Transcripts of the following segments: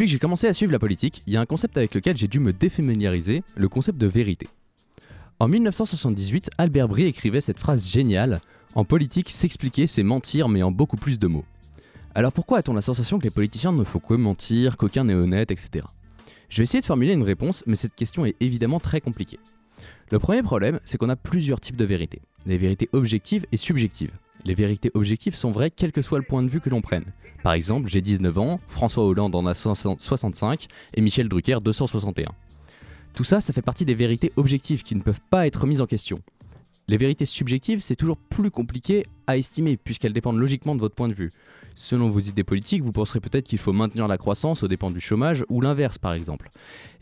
Depuis que j'ai commencé à suivre la politique, il y a un concept avec lequel j'ai dû me défamiliariser, le concept de vérité. En 1978, Albert Brie écrivait cette phrase géniale En politique, s'expliquer, c'est mentir, mais en beaucoup plus de mots. Alors pourquoi a-t-on la sensation que les politiciens ne font que mentir, qu'aucun n'est honnête, etc. Je vais essayer de formuler une réponse, mais cette question est évidemment très compliquée. Le premier problème, c'est qu'on a plusieurs types de vérités. Les vérités objectives et subjectives. Les vérités objectives sont vraies quel que soit le point de vue que l'on prenne. Par exemple, j'ai 19 ans, François Hollande en a 65 et Michel Drucker 261. Tout ça, ça fait partie des vérités objectives qui ne peuvent pas être mises en question. Les vérités subjectives, c'est toujours plus compliqué à estimer puisqu'elles dépendent logiquement de votre point de vue. Selon vos idées politiques, vous penserez peut-être qu'il faut maintenir la croissance au dépend du chômage ou l'inverse par exemple.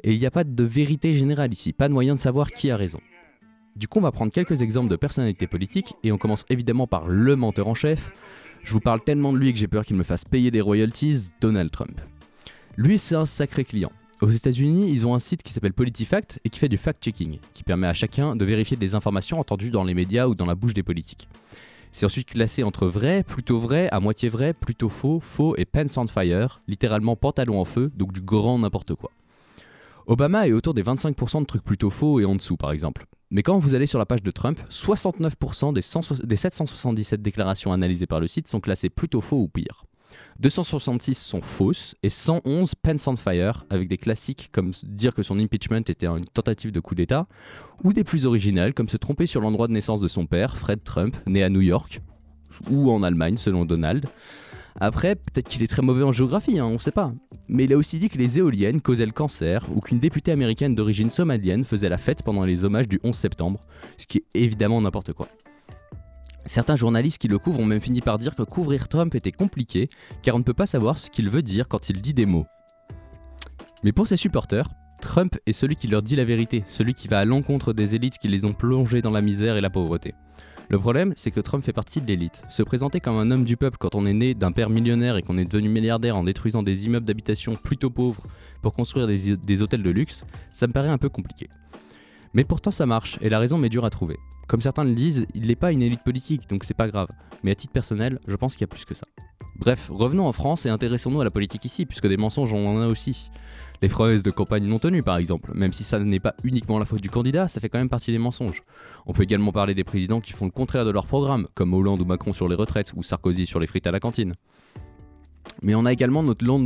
Et il n'y a pas de vérité générale ici, pas de moyen de savoir qui a raison. Du coup, on va prendre quelques exemples de personnalités politiques et on commence évidemment par le menteur en chef, je vous parle tellement de lui que j'ai peur qu'il me fasse payer des royalties, Donald Trump. Lui, c'est un sacré client. Aux États-Unis, ils ont un site qui s'appelle PolitiFact et qui fait du fact-checking, qui permet à chacun de vérifier des informations entendues dans les médias ou dans la bouche des politiques. C'est ensuite classé entre vrai, plutôt vrai, à moitié vrai, plutôt faux, faux et pants on fire, littéralement pantalon en feu, donc du grand n'importe quoi. Obama est autour des 25% de trucs plutôt faux et en dessous par exemple. Mais quand vous allez sur la page de Trump, 69% des, des 777 déclarations analysées par le site sont classées plutôt faux ou pire. 266 sont fausses et 111 pants on fire avec des classiques comme dire que son impeachment était une tentative de coup d'État ou des plus originales comme se tromper sur l'endroit de naissance de son père, Fred Trump, né à New York ou en Allemagne selon Donald. Après, peut-être qu'il est très mauvais en géographie, hein, on sait pas. Mais il a aussi dit que les éoliennes causaient le cancer ou qu'une députée américaine d'origine somalienne faisait la fête pendant les hommages du 11 septembre, ce qui est évidemment n'importe quoi. Certains journalistes qui le couvrent ont même fini par dire que couvrir Trump était compliqué car on ne peut pas savoir ce qu'il veut dire quand il dit des mots. Mais pour ses supporters, Trump est celui qui leur dit la vérité, celui qui va à l'encontre des élites qui les ont plongés dans la misère et la pauvreté. Le problème, c'est que Trump fait partie de l'élite. Se présenter comme un homme du peuple quand on est né d'un père millionnaire et qu'on est devenu milliardaire en détruisant des immeubles d'habitation plutôt pauvres pour construire des, hôtels de luxe, ça me paraît un peu compliqué. Mais pourtant ça marche, et la raison m'est dure à trouver. Comme certains le disent, il n'est pas une élite politique, donc c'est pas grave. Mais à titre personnel, je pense qu'il y a plus que ça. Bref, revenons en France et intéressons-nous à la politique ici, puisque des mensonges on en a aussi. Les promesses de campagne non tenues, par exemple, même si ça n'est pas uniquement la faute du candidat, ça fait quand même partie des mensonges. On peut également parler des présidents qui font le contraire de leur programme, comme Hollande ou Macron sur les retraites, ou Sarkozy sur les frites à la cantine. Mais on a également notre lot,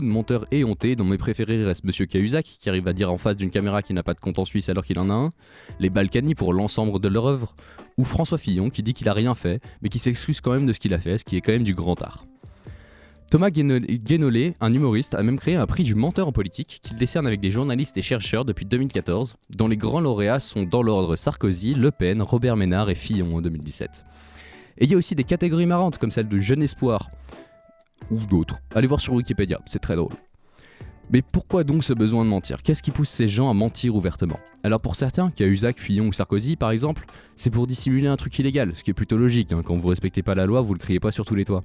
de, monteurs dont mes préférés restent Monsieur Cahuzac, qui arrive à dire en face d'une caméra qu'il n'a pas de compte en Suisse alors qu'il en a un, les Balkany pour l'ensemble de leur œuvre, ou François Fillon qui dit qu'il a rien fait, mais qui s'excuse quand même de ce qu'il a fait, ce qui est quand même du grand art. Thomas Guénolé, un humoriste, a même créé un prix du menteur en politique qu'il décerne avec des journalistes et chercheurs depuis 2014, dont les grands lauréats sont dans l'ordre Sarkozy, Le Pen, Robert Ménard et Fillon en 2017. Et il y a aussi des catégories marrantes comme celle de Jeune Espoir, ou d'autres. Allez voir sur Wikipédia, c'est très drôle. Mais pourquoi donc ce besoin de mentir? Qu'est-ce qui pousse ces gens à mentir ouvertement? Alors pour certains, Cahuzac, Fillon ou Sarkozy par exemple, c'est pour dissimuler un truc illégal, ce qui est plutôt logique, hein. quand vous respectez pas la loi, vous le criez pas sur tous les toits.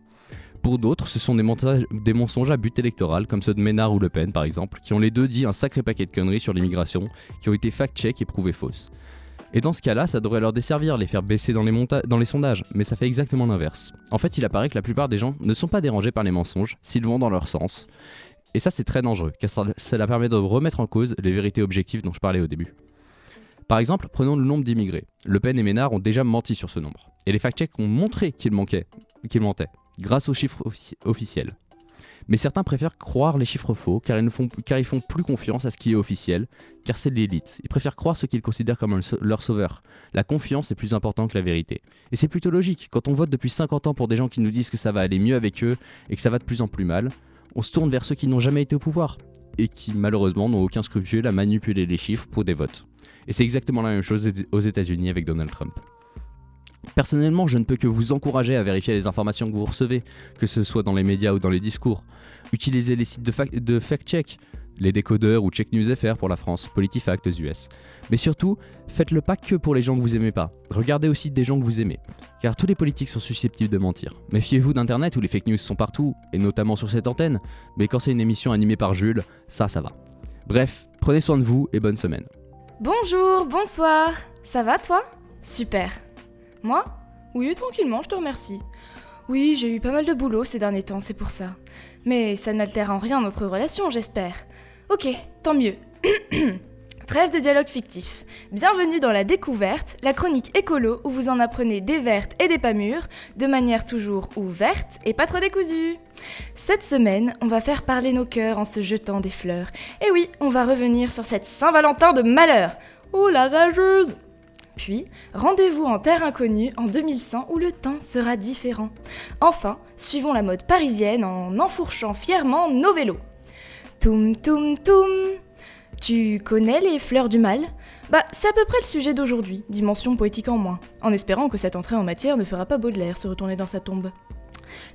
Pour d'autres, ce sont des, mensonges à but électoral, comme ceux de Ménard ou Le Pen par exemple, qui ont les deux dit un sacré paquet de conneries sur l'immigration, qui ont été fact-check et prouvées fausses. Et dans ce cas-là, ça devrait leur desservir, les faire baisser dans les, sondages, mais ça fait exactement l'inverse. En fait, il apparaît que la plupart des gens ne sont pas dérangés par les mensonges s'ils vont dans leur sens. Et ça, c'est très dangereux, car cela permet de remettre en cause les vérités objectives dont je parlais au début. Par exemple, prenons le nombre d'immigrés. Le Pen et Ménard ont déjà menti sur ce nombre. Et les fact-checks ont montré qu'ils manquaient, qu'ils mentaient grâce aux chiffres officiels. Mais certains préfèrent croire les chiffres faux car ils, ne font, font plus confiance à ce qui est officiel, car c'est l'élite. Ils préfèrent croire ce qu'ils considèrent comme leur sauveur. La confiance est plus importante que la vérité. Et c'est plutôt logique, quand on vote depuis 50 ans pour des gens qui nous disent que ça va aller mieux avec eux et que ça va de plus en plus mal, on se tourne vers ceux qui n'ont jamais été au pouvoir et qui malheureusement n'ont aucun scrupule à manipuler les chiffres pour des votes. Et c'est exactement la même chose aux États-Unis avec Donald Trump. Personnellement, je ne peux que vous encourager à vérifier les informations que vous recevez, que ce soit dans les médias ou dans les discours. Utilisez les sites de, fact-check, les décodeurs ou Check News FR pour la France, PolitiFact US. Mais surtout, faites-le pas que pour les gens que vous aimez pas. Regardez aussi des gens que vous aimez. Car tous les politiques sont susceptibles de mentir. Méfiez-vous d'Internet où les fake news sont partout, et notamment sur cette antenne. Mais quand c'est une émission animée par Jules, ça, ça va. Bref, prenez soin de vous et bonne semaine. Bonjour, bonsoir. Ça va toi? Super. Moi Oui, tranquillement, je te remercie. Oui, j'ai eu pas mal de boulot ces derniers temps, c'est pour ça. Mais ça n'altère en rien notre relation, j'espère. Ok, tant mieux. Trêve de dialogue fictif. Bienvenue dans la découverte, la chronique écolo où vous en apprenez des vertes et des pas mûres, de manière toujours ouverte et pas trop décousue. Cette semaine, on va faire parler nos cœurs en se jetant des fleurs. Et oui, on va revenir sur cette Saint-Valentin de malheur. Oh la rageuse puis, rendez-vous en terre inconnue en 2100 où le temps sera différent. Enfin, suivons la mode parisienne en enfourchant fièrement nos vélos. Toum toum toum Tu connais les fleurs du mal? Bah, c'est à peu près le sujet d'aujourd'hui, dimension poétique en moins, en espérant que cette entrée en matière ne fera pas Baudelaire se retourner dans sa tombe.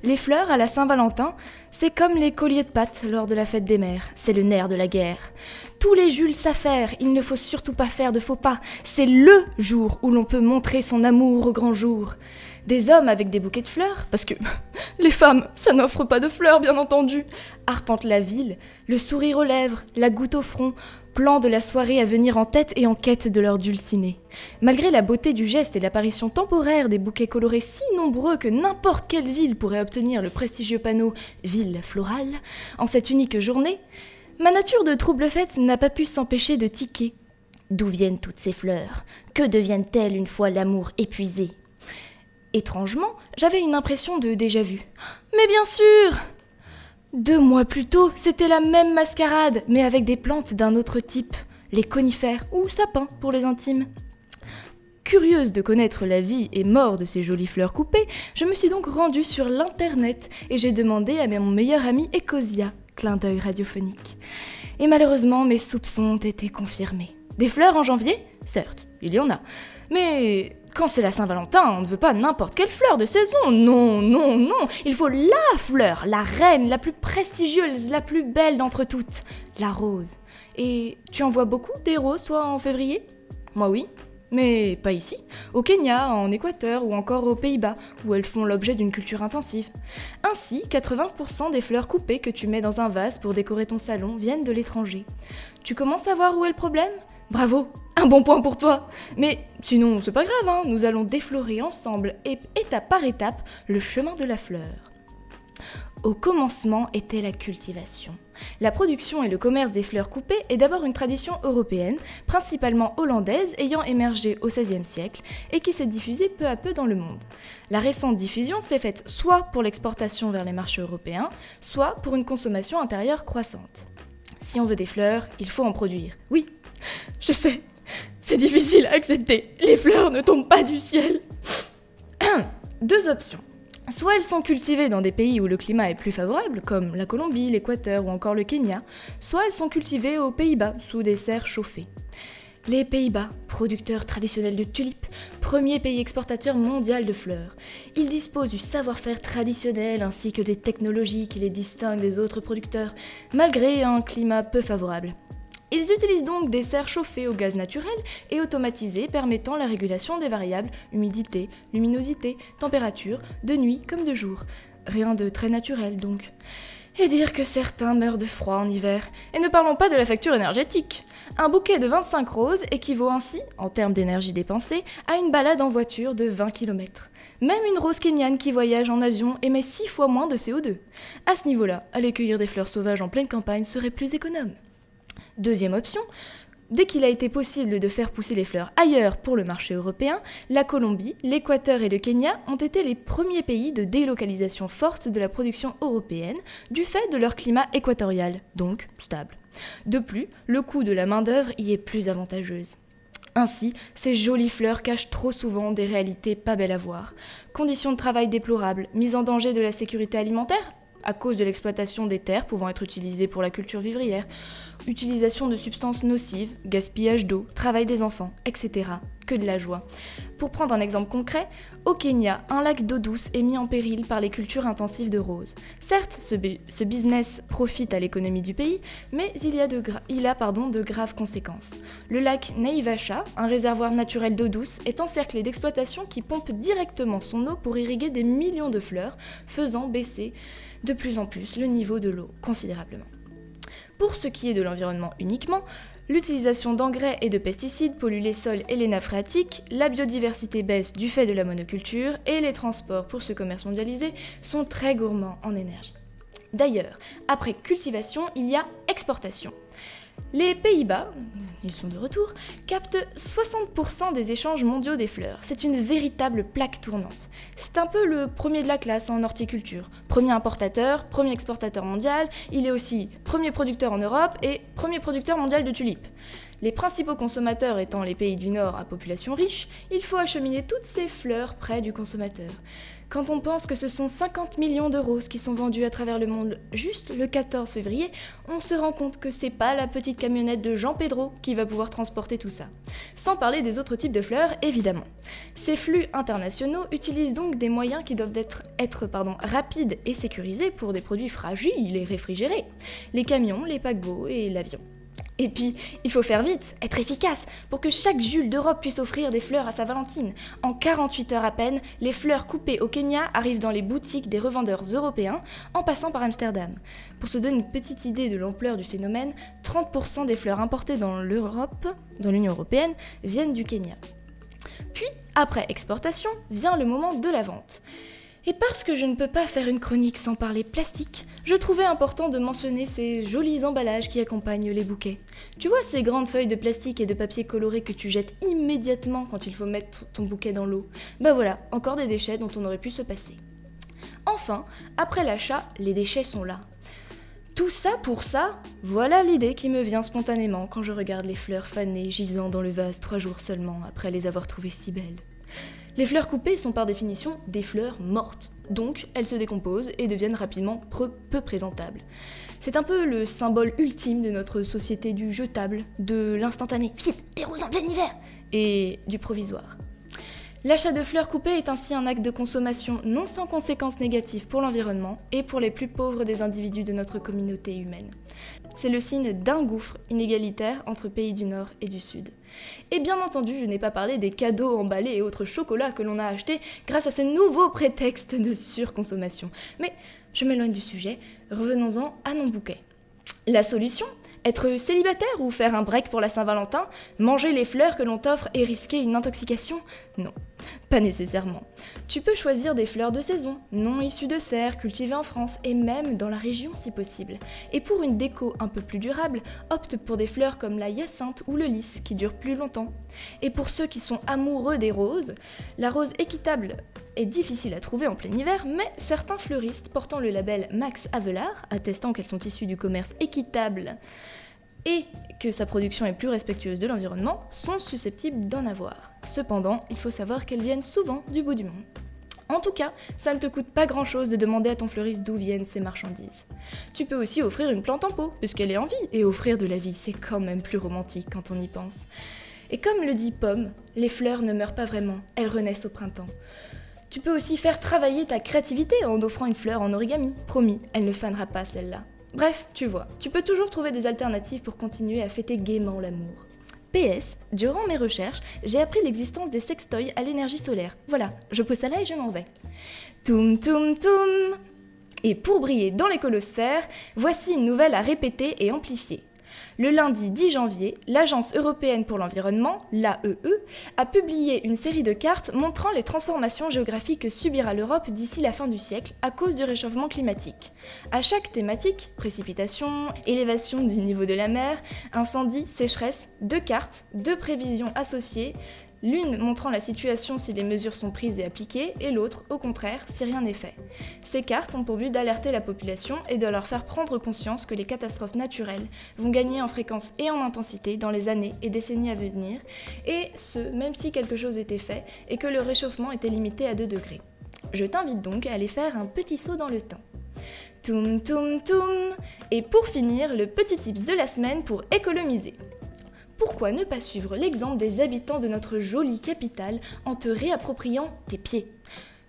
Les fleurs à la Saint-Valentin, c'est comme les colliers de pâtes lors de la fête des mères, c'est le nerf de la guerre. Tous les Jules s'affairent, il ne faut surtout pas faire de faux pas, c'est LE jour où l'on peut montrer son amour au grand jour. Des hommes avec des bouquets de fleurs, parce que les femmes, ça n'offre pas de fleurs bien entendu, arpentent la ville, le sourire aux lèvres, la goutte au front, plan de la soirée à venir en tête et en quête de leur dulciné. Malgré la beauté du geste et l'apparition temporaire des bouquets colorés si nombreux que n'importe quelle ville pourrait obtenir le prestigieux panneau Ville florale en cette unique journée, ma nature de trouble faite n'a pas pu s'empêcher de tiquer. D'où viennent toutes ces fleurs? Que deviennent-elles une fois l'amour épuisé? Étrangement, j'avais une impression de déjà-vu. Mais bien sûr deux mois plus tôt, c'était la même mascarade, mais avec des plantes d'un autre type, les conifères ou sapins pour les intimes. Curieuse de connaître la vie et mort de ces jolies fleurs coupées, je me suis donc rendue sur l'internet et j'ai demandé à mon meilleur ami Ecosia, clin d'œil radiophonique. Et malheureusement, mes soupçons ont été confirmés. Des fleurs en janvier? Certes, il y en a. Mais quand c'est la Saint-Valentin, on ne veut pas n'importe quelle fleur de saison. Non, non, non. Il faut la fleur, la reine, la plus prestigieuse, la plus belle d'entre toutes, la rose. Et tu en vois beaucoup des roses, toi, en février? Moi, oui. Mais pas ici. Au Kenya, en Équateur ou encore aux Pays-Bas, où elles font l'objet d'une culture intensive. Ainsi, 80% des fleurs coupées que tu mets dans un vase pour décorer ton salon viennent de l'étranger. Tu commences à voir où est le problème? Bravo, un bon point pour toi. Mais sinon, c'est pas grave, hein. nous allons déflorer ensemble, étape par étape, le chemin de la fleur. Au commencement était la cultivation. La production et le commerce des fleurs coupées est d'abord une tradition européenne, principalement hollandaise, ayant émergé au XVIe siècle et qui s'est diffusée peu à peu dans le monde. La récente diffusion s'est faite soit pour l'exportation vers les marchés européens, soit pour une consommation intérieure croissante. Si on veut des fleurs, il faut en produire. Oui, je sais, c'est difficile à accepter. Les fleurs ne tombent pas du ciel. Deux options. Soit elles sont cultivées dans des pays où le climat est plus favorable, comme la Colombie, l'Équateur ou encore le Kenya, soit elles sont cultivées aux Pays-Bas, sous des serres chauffées. Les Pays-Bas, producteurs traditionnels de tulipes, premier pays exportateur mondial de fleurs. Ils disposent du savoir-faire traditionnel ainsi que des technologies qui les distinguent des autres producteurs, malgré un climat peu favorable. Ils utilisent donc des serres chauffées au gaz naturel et automatisées permettant la régulation des variables humidité, luminosité, température, de nuit comme de jour. Rien de très naturel donc. Et dire que certains meurent de froid en hiver. Et ne parlons pas de la facture énergétique. Un bouquet de 25 roses équivaut ainsi, en termes d'énergie dépensée, à une balade en voiture de 20 km. Même une rose kenyane qui voyage en avion émet 6 fois moins de CO2. À ce niveau-là, aller cueillir des fleurs sauvages en pleine campagne serait plus économe. Deuxième option, Dès qu'il a été possible de faire pousser les fleurs ailleurs pour le marché européen, la Colombie, l'Équateur et le Kenya ont été les premiers pays de délocalisation forte de la production européenne du fait de leur climat équatorial, donc stable. De plus, le coût de la main-d'œuvre y est plus avantageuse. Ainsi, ces jolies fleurs cachent trop souvent des réalités pas belles à voir. Conditions de travail déplorables, mise en danger de la sécurité alimentaire à cause de l'exploitation des terres pouvant être utilisées pour la culture vivrière, utilisation de substances nocives, gaspillage d'eau, travail des enfants, etc. Que de la joie. Pour prendre un exemple concret, au Kenya, un lac d'eau douce est mis en péril par les cultures intensives de roses. Certes, ce, business profite à l'économie du pays, mais il, a de graves conséquences. Le lac Naivasha, un réservoir naturel d'eau douce, est encerclé d'exploitations qui pompent directement son eau pour irriguer des millions de fleurs, faisant baisser de plus en plus le niveau de l'eau considérablement. Pour ce qui est de l'environnement uniquement, l'utilisation d'engrais et de pesticides pollue les sols et les nappes phréatiques, la biodiversité baisse du fait de la monoculture et les transports pour ce commerce mondialisé sont très gourmands en énergie. D'ailleurs, après cultivation, il y a exportation. Les Pays-Bas, ils sont de retour, captent 60% des échanges mondiaux des fleurs. C'est une véritable plaque tournante. C'est un peu le premier de la classe en horticulture. Premier importateur, premier exportateur mondial, il est aussi premier producteur en Europe et premier producteur mondial de tulipes. Les principaux consommateurs étant les pays du Nord à population riche, il faut acheminer toutes ces fleurs près du consommateur. Quand on pense que ce sont 50 millions de roses qui sont vendues à travers le monde juste le 14 février, on se rend compte que c'est pas la petite camionnette de Jean Pedro qui va pouvoir transporter tout ça. Sans parler des autres types de fleurs, évidemment. Ces flux internationaux utilisent donc des moyens qui doivent être, rapides et sécurisés pour des produits fragiles et réfrigérés. Les camions, les paquebots et l'avion. Et puis, il faut faire vite, être efficace, pour que chaque Jules d'Europe puisse offrir des fleurs à sa Valentine. En 48 heures à peine, les fleurs coupées au Kenya arrivent dans les boutiques des revendeurs européens, en passant par Amsterdam. Pour se donner une petite idée de l'ampleur du phénomène, 30% des fleurs importées dans l'Europe, dans l'Union européenne, viennent du Kenya. Puis, après exportation, vient le moment de la vente. Et parce que je ne peux pas faire une chronique sans parler plastique, je trouvais important de mentionner ces jolis emballages qui accompagnent les bouquets. Tu vois ces grandes feuilles de plastique et de papier coloré que tu jettes immédiatement quand il faut mettre ton bouquet dans l'eau Bah voilà, encore des déchets dont on aurait pu se passer. Enfin, après l'achat, les déchets sont là. Tout ça pour ça Voilà l'idée qui me vient spontanément quand je regarde les fleurs fanées gisant dans le vase trois jours seulement après les avoir trouvées si belles. Les fleurs coupées sont par définition des fleurs mortes, donc elles se décomposent et deviennent rapidement peu présentables. C'est un peu le symbole ultime de notre société du jetable, de l'instantané, vite, des roses en plein hiver, et du provisoire. L'achat de fleurs coupées est ainsi un acte de consommation non sans conséquences négatives pour l'environnement et pour les plus pauvres des individus de notre communauté humaine. C'est le signe d'un gouffre inégalitaire entre pays du Nord et du Sud. Et bien entendu, je n'ai pas parlé des cadeaux emballés et autres chocolats que l'on a achetés grâce à ce nouveau prétexte de surconsommation. Mais je m'éloigne du sujet, revenons-en à nos bouquets. La solution? Être célibataire ou faire un break pour la Saint-Valentin Manger les fleurs que l'on t'offre et risquer une intoxication Non, pas nécessairement. Tu peux choisir des fleurs de saison, non issues de serre, cultivées en France et même dans la région si possible. Et pour une déco un peu plus durable, opte pour des fleurs comme la hyacinthe ou le lys qui durent plus longtemps. Et pour ceux qui sont amoureux des roses, la rose équitable est difficile à trouver en plein hiver, mais certains fleuristes portant le label Max Avelard, attestant qu'elles sont issues du commerce équitable et que sa production est plus respectueuse de l'environnement, sont susceptibles d'en avoir. Cependant, il faut savoir qu'elles viennent souvent du bout du monde. En tout cas, ça ne te coûte pas grand chose de demander à ton fleuriste d'où viennent ces marchandises. Tu peux aussi offrir une plante en pot, puisqu'elle est en vie, et offrir de la vie, c'est quand même plus romantique quand on y pense. Et comme le dit Pomme, les fleurs ne meurent pas vraiment, elles renaissent au printemps. Tu peux aussi faire travailler ta créativité en offrant une fleur en origami. Promis, elle ne fanera pas celle-là. Bref, tu vois, tu peux toujours trouver des alternatives pour continuer à fêter gaiement l'amour. PS, durant mes recherches, j'ai appris l'existence des sextoys à l'énergie solaire. Voilà, je pose ça là et je m'en vais. Toum toum toum Et pour briller dans l'écolosphère, voici une nouvelle à répéter et amplifier. Le lundi 10 janvier, l'Agence européenne pour l'environnement, l'AEE, a publié une série de cartes montrant les transformations géographiques que subira l'Europe d'ici la fin du siècle à cause du réchauffement climatique. À chaque thématique, précipitation, élévation du niveau de la mer, incendie, sécheresse, deux cartes, deux prévisions associées, l'une montrant la situation si les mesures sont prises et appliquées, et l'autre, au contraire, si rien n'est fait. Ces cartes ont pour but d'alerter la population et de leur faire prendre conscience que les catastrophes naturelles vont gagner en fréquence et en intensité dans les années et décennies à venir, et ce, même si quelque chose était fait et que le réchauffement était limité à 2 degrés. Je t'invite donc à aller faire un petit saut dans le temps. Toum toum toum Et pour finir, le petit tips de la semaine pour économiser. Pourquoi ne pas suivre l'exemple des habitants de notre jolie capitale en te réappropriant tes pieds?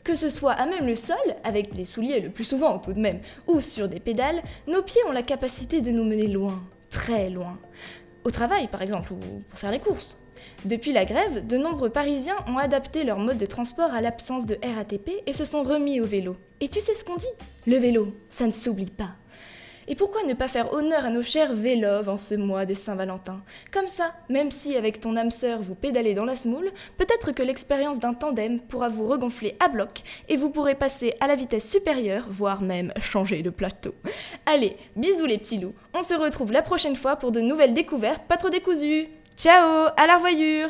Que ce soit à même le sol, avec des souliers le plus souvent tout de même, ou sur des pédales, nos pieds ont la capacité de nous mener loin, très loin. Au travail par exemple, ou pour faire les courses. Depuis la grève, de nombreux Parisiens ont adapté leur mode de transport à l'absence de RATP et se sont remis au vélo. Et tu sais ce qu'on dit? Le vélo, ça ne s'oublie pas. Et pourquoi ne pas faire honneur à nos chers véloves en ce mois de Saint-Valentin? Comme ça, même si avec ton âme sœur vous pédalez dans la smoule, peut-être que l'expérience d'un tandem pourra vous regonfler à bloc et vous pourrez passer à la vitesse supérieure, voire même changer de plateau. Allez, bisous les petits loups, on se retrouve la prochaine fois pour de nouvelles découvertes pas trop décousues. Ciao, à la revoyure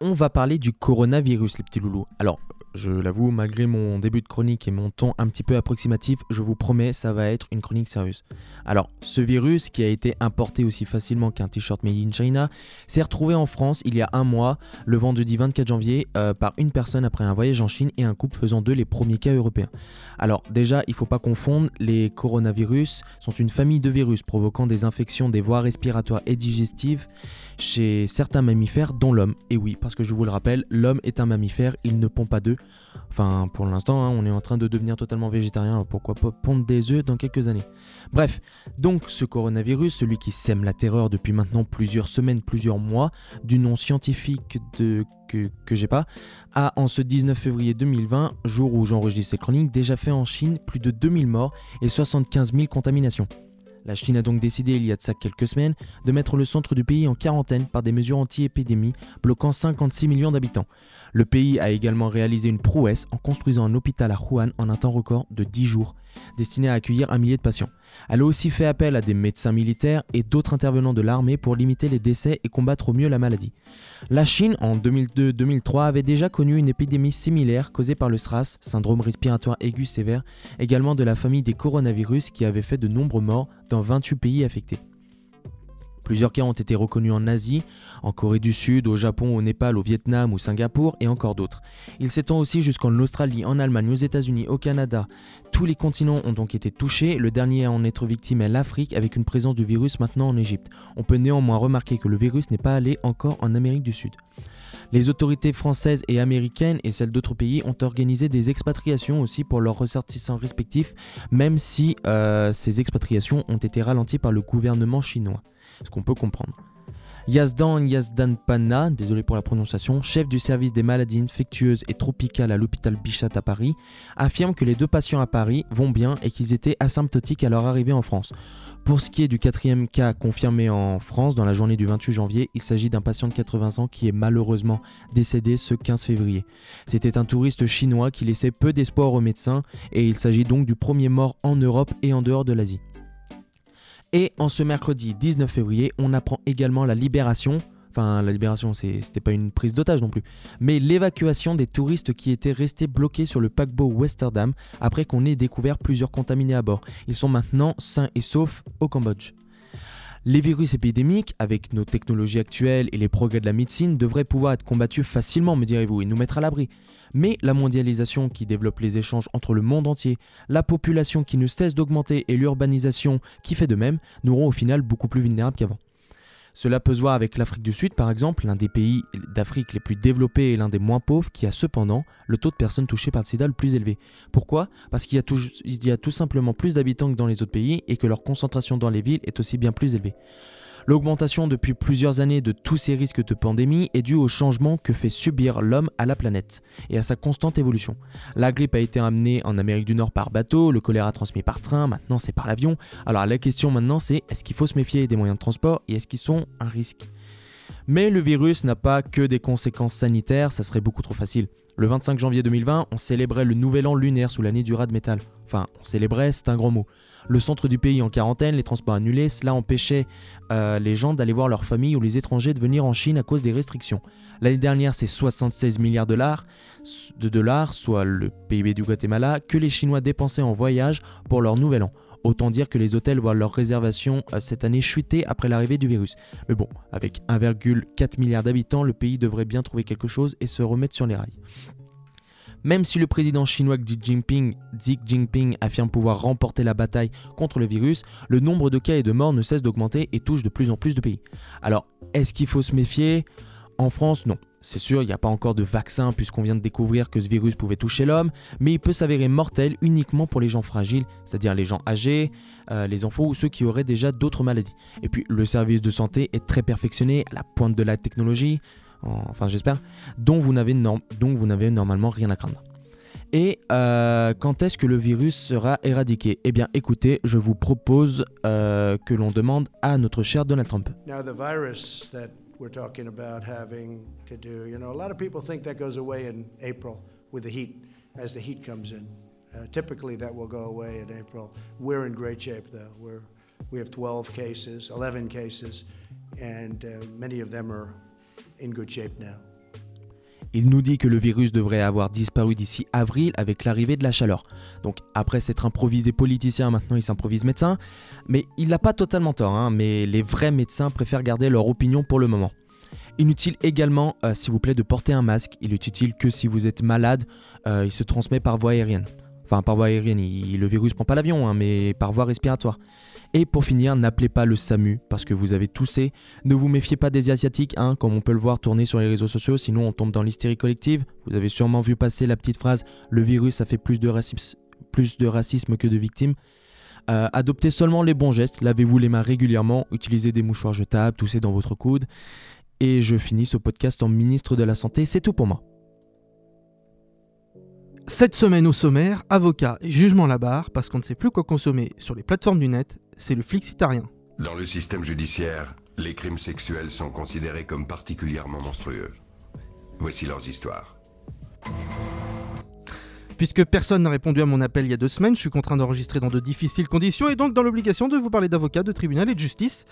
On va parler du coronavirus les petits loulous. Alors, je l'avoue, malgré mon début de chronique et mon ton un petit peu approximatif, je vous promets, ça va être une chronique sérieuse. Alors, ce virus, qui a été importé aussi facilement qu'un t-shirt made in China, s'est retrouvé en France il y a un mois, le vendredi 24 janvier, euh, par une personne après un voyage en Chine et un couple faisant d'eux les premiers cas européens. Alors, déjà, il ne faut pas confondre, les coronavirus sont une famille de virus provoquant des infections des voies respiratoires et digestives chez certains mammifères, dont l'homme. Et oui, parce que je vous le rappelle, l'homme est un mammifère, il ne pond pas d'œufs. Enfin, pour l'instant, hein, on est en train de devenir totalement végétarien, pourquoi pas pondre des œufs dans quelques années. Bref, donc ce coronavirus, celui qui sème la terreur depuis maintenant plusieurs semaines, plusieurs mois, du nom scientifique de, que, que j'ai pas, a en ce 19 février 2020, jour où j'enregistre ces chroniques, déjà fait en Chine plus de 2000 morts et 75 000 contaminations. La Chine a donc décidé il y a de ça quelques semaines de mettre le centre du pays en quarantaine par des mesures anti-épidémie, bloquant 56 millions d'habitants. Le pays a également réalisé une prouesse en construisant un hôpital à Wuhan en un temps record de 10 jours, destiné à accueillir un millier de patients. Elle a aussi fait appel à des médecins militaires et d'autres intervenants de l'armée pour limiter les décès et combattre au mieux la maladie. La Chine, en 2002-2003, avait déjà connu une épidémie similaire causée par le SRAS, syndrome respiratoire aigu sévère, également de la famille des coronavirus qui avait fait de nombreux morts dans 28 pays affectés. Plusieurs cas ont été reconnus en Asie, en Corée du Sud, au Japon, au Népal, au Vietnam ou Singapour et encore d'autres. Il s'étend aussi jusqu'en Australie, en Allemagne, aux États-Unis, au Canada. Tous les continents ont donc été touchés. Le dernier à en être victime est l'Afrique avec une présence du virus maintenant en Égypte. On peut néanmoins remarquer que le virus n'est pas allé encore en Amérique du Sud. Les autorités françaises et américaines et celles d'autres pays ont organisé des expatriations aussi pour leurs ressortissants respectifs, même si euh, ces expatriations ont été ralenties par le gouvernement chinois ce qu'on peut comprendre. Yazdan Yazdanpana, désolé pour la prononciation, chef du service des maladies infectieuses et tropicales à l'hôpital Bichat à Paris, affirme que les deux patients à Paris vont bien et qu'ils étaient asymptotiques à leur arrivée en France. Pour ce qui est du quatrième cas confirmé en France dans la journée du 28 janvier, il s'agit d'un patient de 80 ans qui est malheureusement décédé ce 15 février. C'était un touriste chinois qui laissait peu d'espoir aux médecins et il s'agit donc du premier mort en Europe et en dehors de l'Asie. Et en ce mercredi 19 février, on apprend également la libération, enfin la libération c'était pas une prise d'otage non plus, mais l'évacuation des touristes qui étaient restés bloqués sur le paquebot Westerdam après qu'on ait découvert plusieurs contaminés à bord. Ils sont maintenant sains et saufs au Cambodge. Les virus épidémiques, avec nos technologies actuelles et les progrès de la médecine, devraient pouvoir être combattus facilement, me direz-vous, et nous mettre à l'abri. Mais la mondialisation qui développe les échanges entre le monde entier, la population qui ne cesse d'augmenter et l'urbanisation qui fait de même, nous rend au final beaucoup plus vulnérables qu'avant. Cela peut se voir avec l'Afrique du Sud par exemple, l'un des pays d'Afrique les plus développés et l'un des moins pauvres qui a cependant le taux de personnes touchées par le sida le plus élevé. Pourquoi? Parce qu'il y, y, a tout simplement plus d'habitants que dans les autres pays et que leur concentration dans les villes est aussi bien plus élevée. L'augmentation depuis plusieurs années de tous ces risques de pandémie est due au changement que fait subir l'homme à la planète et à sa constante évolution. La grippe a été amenée en Amérique du Nord par bateau, le choléra transmis par train, maintenant c'est par l'avion. Alors la question maintenant c'est est-ce qu'il faut se méfier des moyens de transport et est-ce qu'ils sont un risque? Mais le virus n'a pas que des conséquences sanitaires, ça serait beaucoup trop facile. Le 25 janvier 2020, on célébrait le nouvel an lunaire sous l'année du rat de métal. Enfin, on célébrait, c'est un grand mot le centre du pays en quarantaine, les transports annulés, cela empêchait euh, les gens d'aller voir leur famille ou les étrangers de venir en Chine à cause des restrictions. L'année dernière, c'est 76 milliards de dollars, de dollars, soit le PIB du Guatemala, que les Chinois dépensaient en voyage pour leur nouvel an. Autant dire que les hôtels voient leurs réservations euh, cette année chuter après l'arrivée du virus. Mais bon, avec 1,4 milliard d'habitants, le pays devrait bien trouver quelque chose et se remettre sur les rails. Même si le président chinois Xi Jinping, affirme pouvoir remporter la bataille contre le virus, le nombre de cas et de morts ne cesse d'augmenter et touche de plus en plus de pays. Alors, est-ce qu'il faut se méfier? En France, non. C'est sûr, il n'y a pas encore de vaccin puisqu'on vient de découvrir que ce virus pouvait toucher l'homme, mais il peut s'avérer mortel uniquement pour les gens fragiles, c'est-à-dire les gens âgés, euh, les enfants ou ceux qui auraient déjà d'autres maladies. Et puis le service de santé est très perfectionné, à la pointe de la technologie, enfin j'espère, dont vous n'avez normalement rien à craindre. Et euh, quand est-ce que le virus sera éradiqué? Eh bien écoutez, je vous propose euh, que l'on demande à notre cher Donald Trump. we're talking about having to do. You know, a lot of people think that goes away in April with the heat, as the heat comes in. Uh, typically, that will go away in April. We're in great shape, though. We're, we have 12 cases, 11 cases, and uh, many of them are Il nous dit que le virus devrait avoir disparu d'ici avril avec l'arrivée de la chaleur. Donc après s'être improvisé politicien, maintenant il s'improvise médecin. Mais il n'a pas totalement tort, hein, mais les vrais médecins préfèrent garder leur opinion pour le moment. Inutile également, euh, s'il vous plaît, de porter un masque. Il est utile que si vous êtes malade, euh, il se transmet par voie aérienne. Enfin, par voie aérienne, le virus prend pas l'avion, hein, mais par voie respiratoire. Et pour finir, n'appelez pas le SAMU parce que vous avez toussé. Ne vous méfiez pas des Asiatiques, hein, comme on peut le voir tourner sur les réseaux sociaux, sinon on tombe dans l'hystérie collective. Vous avez sûrement vu passer la petite phrase Le virus a fait plus de racisme, plus de racisme que de victimes. Euh, adoptez seulement les bons gestes, lavez-vous les mains régulièrement, utilisez des mouchoirs jetables, toussez dans votre coude. Et je finis ce podcast en ministre de la Santé, c'est tout pour moi. Cette semaine au sommaire, avocat et jugement à la barre parce qu'on ne sait plus quoi consommer sur les plateformes du net, c'est le flixitarien. Dans le système judiciaire, les crimes sexuels sont considérés comme particulièrement monstrueux. Voici leurs histoires. Puisque personne n'a répondu à mon appel il y a deux semaines, je suis contraint d'enregistrer dans de difficiles conditions et donc dans l'obligation de vous parler d'avocat, de tribunal et de justice.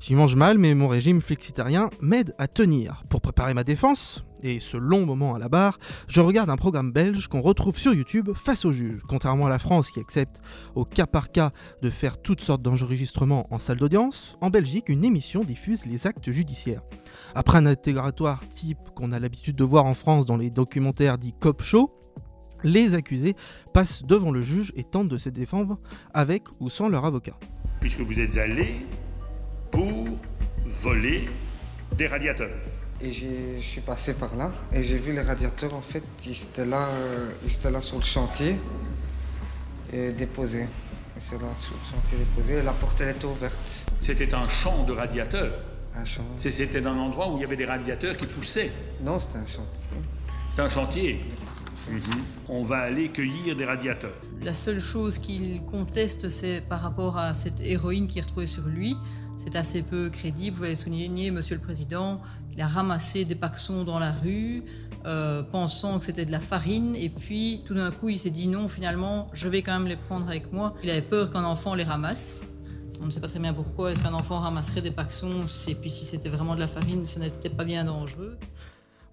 J'y mange mal, mais mon régime flexitarien m'aide à tenir. Pour préparer ma défense, et ce long moment à la barre, je regarde un programme belge qu'on retrouve sur YouTube face au juge. Contrairement à la France qui accepte au cas par cas de faire toutes sortes d'enregistrements en salle d'audience, en Belgique, une émission diffuse les actes judiciaires. Après un intégratoire type qu'on a l'habitude de voir en France dans les documentaires dits cop show, les accusés passent devant le juge et tentent de se défendre avec ou sans leur avocat. Puisque vous êtes allé pour voler des radiateurs. Et je suis passé par là et j'ai vu les radiateurs en fait, ils étaient là, euh, ils là sur le chantier et déposés. C'est là sur le chantier déposé et la porte elle était ouverte. C'était un champ de radiateurs. Un champ. C'était un endroit où il y avait des radiateurs qui poussaient. Non, c'était un chantier. C'était un chantier. Mhm. On va aller cueillir des radiateurs. La seule chose qu'il conteste, c'est par rapport à cette héroïne qui est retrouvée sur lui. C'est assez peu crédible. Vous avez souligné, Monsieur le Président, il a ramassé des paxons dans la rue, euh, pensant que c'était de la farine, et puis tout d'un coup, il s'est dit non, finalement, je vais quand même les prendre avec moi. Il avait peur qu'un enfant les ramasse. On ne sait pas très bien pourquoi. Est-ce qu'un enfant ramasserait des paxons? Et puis si c'était vraiment de la farine, ce n'était pas bien dangereux.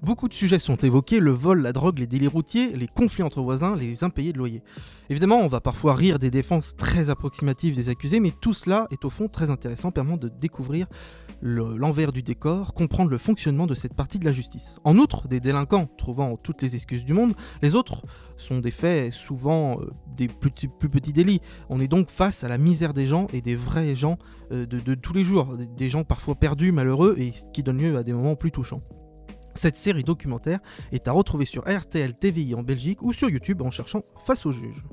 Beaucoup de sujets sont évoqués, le vol, la drogue, les délits routiers, les conflits entre voisins, les impayés de loyer. Évidemment, on va parfois rire des défenses très approximatives des accusés, mais tout cela est au fond très intéressant, permettant de découvrir l'envers du décor, comprendre le fonctionnement de cette partie de la justice. En outre, des délinquants trouvant toutes les excuses du monde, les autres sont des faits souvent euh, des plus, petits délits. On est donc face à la misère des gens et des vrais gens euh, de, tous les jours, des gens parfois perdus, malheureux et qui donnent lieu à des moments plus touchants. Cette série documentaire est à retrouver sur RTL TVI en Belgique ou sur YouTube en cherchant Face au juge.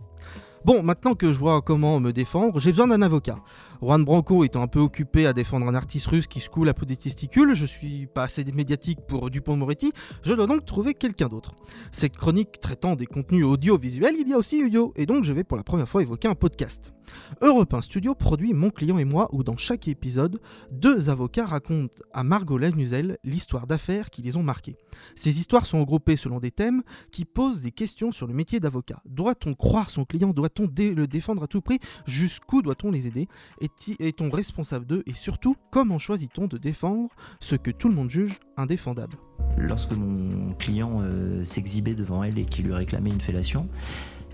Bon, maintenant que je vois comment me défendre, j'ai besoin d'un avocat. Juan Branco étant un peu occupé à défendre un artiste russe qui secoue la peau des testicules, je suis pas assez médiatique pour Dupont-Moretti, je dois donc trouver quelqu'un d'autre. Cette chronique traitant des contenus audiovisuels, il y a aussi Uyo, et donc je vais pour la première fois évoquer un podcast. Europe 1 Studio produit Mon client et moi, où dans chaque épisode, deux avocats racontent à Margot Lanuzel l'histoire d'affaires qui les ont marqués. Ces histoires sont regroupées selon des thèmes qui posent des questions sur le métier d'avocat. Doit-on croire son client? Doit-on le défendre à tout prix? Jusqu'où doit-on les aider? Est-on responsable d'eux? Et surtout comment choisit-on de défendre ce que tout le monde juge indéfendable? Lorsque mon client euh, s'exhibait devant elle et qu'il lui réclamait une fellation,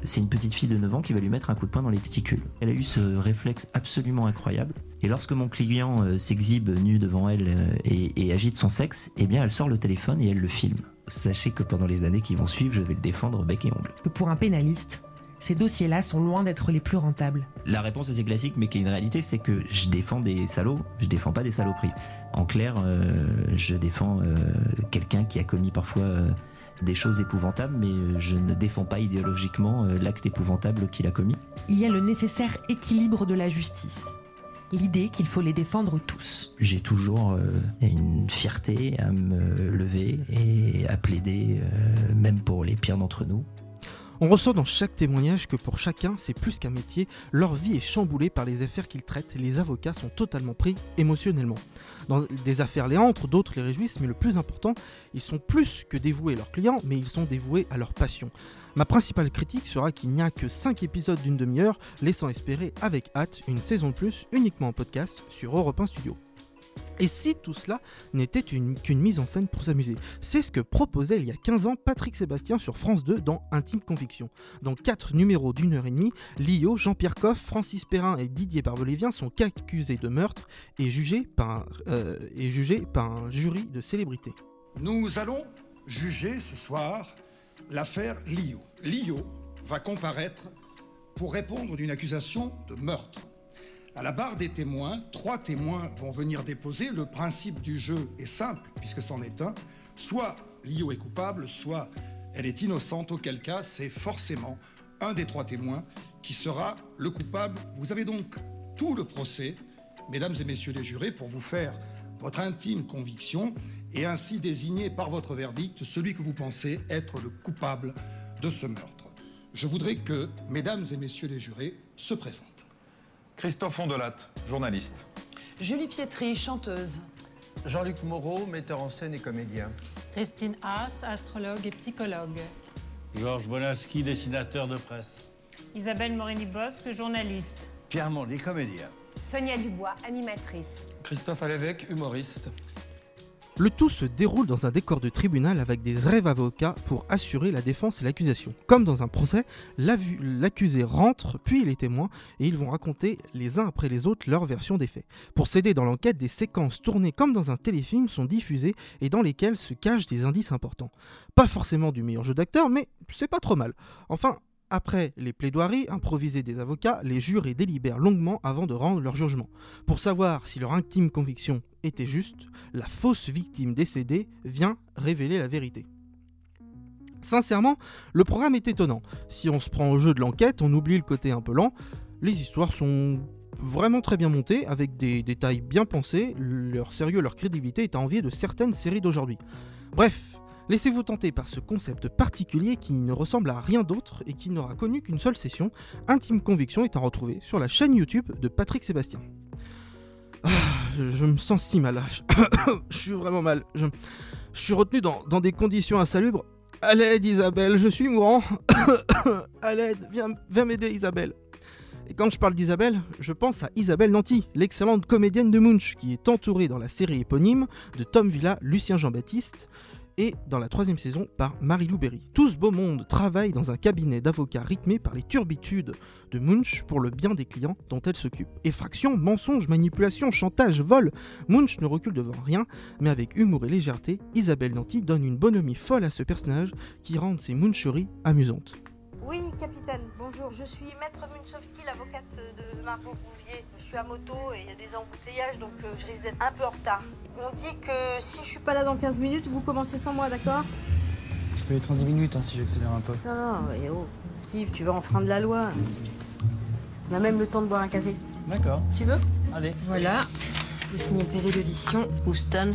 c'est une petite fille de 9 ans qui va lui mettre un coup de poing dans les testicules. Elle a eu ce réflexe absolument incroyable. Et lorsque mon client euh, s'exhibe nu devant elle euh, et, et, agite son sexe, eh bien elle sort le téléphone et elle le filme. sachez que pendant les années qui vont suivre, je vais le défendre bec et ongle. Que pour un pénaliste, ces dossiers-là sont loin d'être les plus rentables. La réponse assez classique, mais qui est une réalité, c'est que je défends des salauds, je défends pas des saloperies. En clair, euh, je défends quelqu'un qui a commis parfois des choses épouvantables, mais euh, je ne défends pas idéologiquement euh, l'acte épouvantable qu'il a commis. Il y a le nécessaire équilibre de la justice. L'idée qu'il faut les défendre tous. J'ai toujours euh, une fierté à me lever et à plaider, euh, même pour les pires d'entre nous. On ressent dans chaque témoignage que pour chacun, c'est plus qu'un métier, leur vie est chamboulée par les affaires qu'ils traitent, les avocats sont totalement pris émotionnellement. Dans des affaires les entrent, d'autres les réjouissent, mais le plus important, ils sont plus que dévoués à leurs clients, mais ils sont dévoués à leur passion. Ma principale critique sera qu'il n'y a que 5 épisodes d'une demi-heure, laissant espérer avec hâte une saison de plus uniquement en podcast sur Europe 1 Studio. Et si tout cela n'était une- qu'une mise en scène pour s'amuser? C'est ce que proposait il y a 15 ans Patrick Sébastien sur France 2 dans Intime Conviction. Dans 4 numéros d'une heure et demie, Lio, Jean-Pierre Coff, Francis Perrin et Didier Barbelivien sont accusés de meurtre et jugés par euh, et jugés par un jury de célébrités. Nous allons juger ce soir l'affaire Lio. Lio va comparaître pour répondre d'une accusation de meurtre. À la barre des témoins, trois témoins vont venir déposer. Le principe du jeu est simple, puisque c'en est un. Soit Lio est coupable, soit elle est innocente, auquel cas c'est forcément un des trois témoins qui sera le coupable. Vous avez donc tout le procès, mesdames et messieurs les jurés, pour vous faire votre intime conviction et ainsi désigner par votre verdict celui que vous pensez être le coupable de ce meurtre. Je voudrais que, mesdames et messieurs les jurés, se présentent. Christophe Ondelatte, journaliste. Julie Pietri, chanteuse. Jean-Luc Moreau, metteur en scène et comédien. Christine Haas, astrologue et psychologue. Georges Wolinski, dessinateur de presse. Isabelle Morini-Bosque, journaliste. Pierre Mondy, comédien. Sonia Dubois, animatrice. Christophe Alévèque, humoriste. Le tout se déroule dans un décor de tribunal avec des vrais avocats pour assurer la défense et l'accusation. Comme dans un procès, l'accusé rentre, puis les témoins, et ils vont raconter les uns après les autres leur version des faits. Pour s'aider dans l'enquête, des séquences tournées comme dans un téléfilm sont diffusées et dans lesquelles se cachent des indices importants. Pas forcément du meilleur jeu d'acteur, mais c'est pas trop mal. Enfin, après les plaidoiries improvisées des avocats, les jurés délibèrent longuement avant de rendre leur jugement. Pour savoir si leur intime conviction était juste, la fausse victime décédée vient révéler la vérité. Sincèrement, le programme est étonnant. Si on se prend au jeu de l'enquête, on oublie le côté un peu lent. Les histoires sont vraiment très bien montées, avec des détails bien pensés. Leur sérieux, leur crédibilité est à envier de certaines séries d'aujourd'hui. Bref, laissez-vous tenter par ce concept particulier qui ne ressemble à rien d'autre et qui n'aura connu qu'une seule session. Intime Conviction est à retrouver sur la chaîne YouTube de Patrick Sébastien. Ah, je, me sens si mal. je suis vraiment mal. Je, suis retenu dans, dans des conditions insalubres. À l'aide, Isabelle, je suis mourant. à l'aide, viens, viens m'aider, Isabelle. Et quand je parle d'Isabelle, je pense à Isabelle Nanty, l'excellente comédienne de Munch, qui est entourée dans la série éponyme de Tom Villa, Lucien Jean-Baptiste, et dans la troisième saison par Marie-Lou Berry. Ce beau monde travaille dans un cabinet d'avocats rythmé par les turbitudes de Munch pour le bien des clients dont elle s'occupe. Effraction, mensonge, manipulation, chantage, vol, Munch ne recule devant rien, mais avec humour et légèreté, Isabelle Nanty donne une bonhomie folle à ce personnage qui rend ses Muncheries amusantes. Oui, capitaine, bonjour. Je suis Maître Munchowski, l'avocate de Margot Bouvier. Je suis à moto et il y a des embouteillages, donc euh, je risque d'être un peu en retard. On dit que si je suis pas là dans 15 minutes, vous commencez sans moi, d'accord? Je peux être en 10 minutes hein, si j'accélère un peu. Non, non, mais oh, Steve, tu vas enfreindre la loi. On a même le temps de boire un café. D'accord. Tu veux? Allez. Voilà. J'ai signé le PV d'audition. Houston,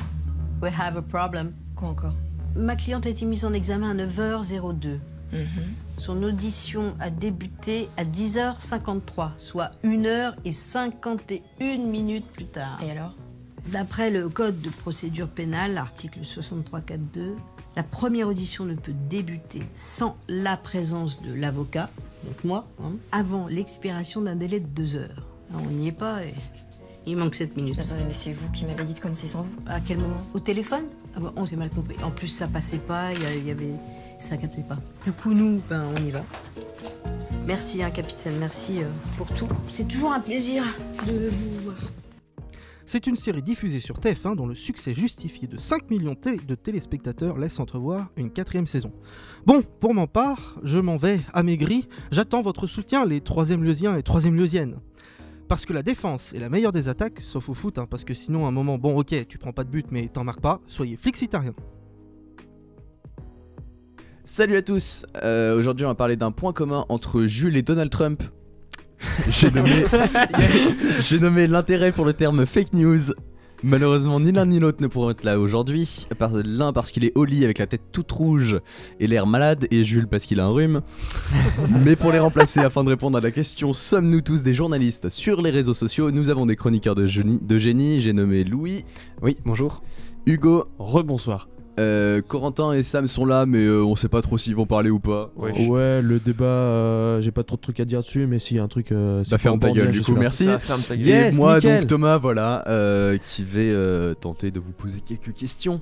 we have a problem. Quoi encore? Ma cliente a été mise en examen à 9h02. Son audition a débuté à 10h53, soit 1h et 51 minutes plus tard. Et alors? D'après le Code de procédure pénale, article 63.4.2, la première audition ne peut débuter sans la présence de l'avocat, donc moi, hein, avant l'expiration d'un délai de 2 heures. Alors, on n'y est pas et il manque 7 minutes. Attendez, mais c'est vous qui m'avez dit de commencer sans vous À quel moment? Au téléphone? Ah bah, On s'est mal compris. En plus, ça passait pas, il y avait. Ça captait pas. Du coup, nous, ben, on y va. Merci, hein, capitaine, merci euh, pour tout. C'est toujours un plaisir de vous voir. C'est une série diffusée sur TF1 dont le succès justifié de 5 millions de téléspectateurs laisse entrevoir une quatrième saison. Bon, pour mon part, je m'en vais amaigri, j'attends votre soutien les troisième leusiens et troisième leusiennes. Parce que la défense est la meilleure des attaques, sauf au foot, hein, parce que sinon à un moment, bon ok, tu prends pas de but mais t'en marques pas, soyez flexitariens. Salut à tous euh, Aujourd'hui on va parler d'un point commun entre Jules et Donald Trump. J'ai nommé, j'ai nommé l'intérêt pour le terme fake news. Malheureusement, ni l'un ni l'autre ne pourront être là aujourd'hui. L'un parce qu'il est au lit avec la tête toute rouge et l'air malade, et Jules parce qu'il a un rhume. Mais pour les remplacer, afin de répondre à la question sommes-nous tous des journalistes sur les réseaux sociaux? Nous avons des chroniqueurs de génie. De génie. J'ai nommé Louis. Oui, bonjour. Hugo. Rebonsoir. Euh, Corentin et Sam sont là, mais euh, on sait pas trop s'ils vont parler ou pas. Ouais, le débat, euh, j'ai pas trop de trucs à dire dessus, mais s'il y a un truc. Euh, bah, ferme ta gueule, du coup, merci. Et moi, donc Thomas, voilà, qui vais tenter de vous poser quelques questions